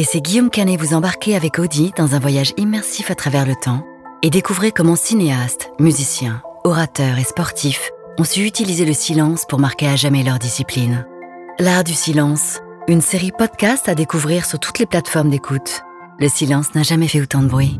Laissez Guillaume Canet vous embarquer avec Audi dans un voyage immersif à travers le temps et découvrez comment cinéastes, musiciens, orateurs et sportifs ont su utiliser le silence pour marquer à jamais leur discipline. L'art du silence, une série podcast à découvrir sur toutes les plateformes d'écoute. Le silence n'a jamais fait autant de bruit.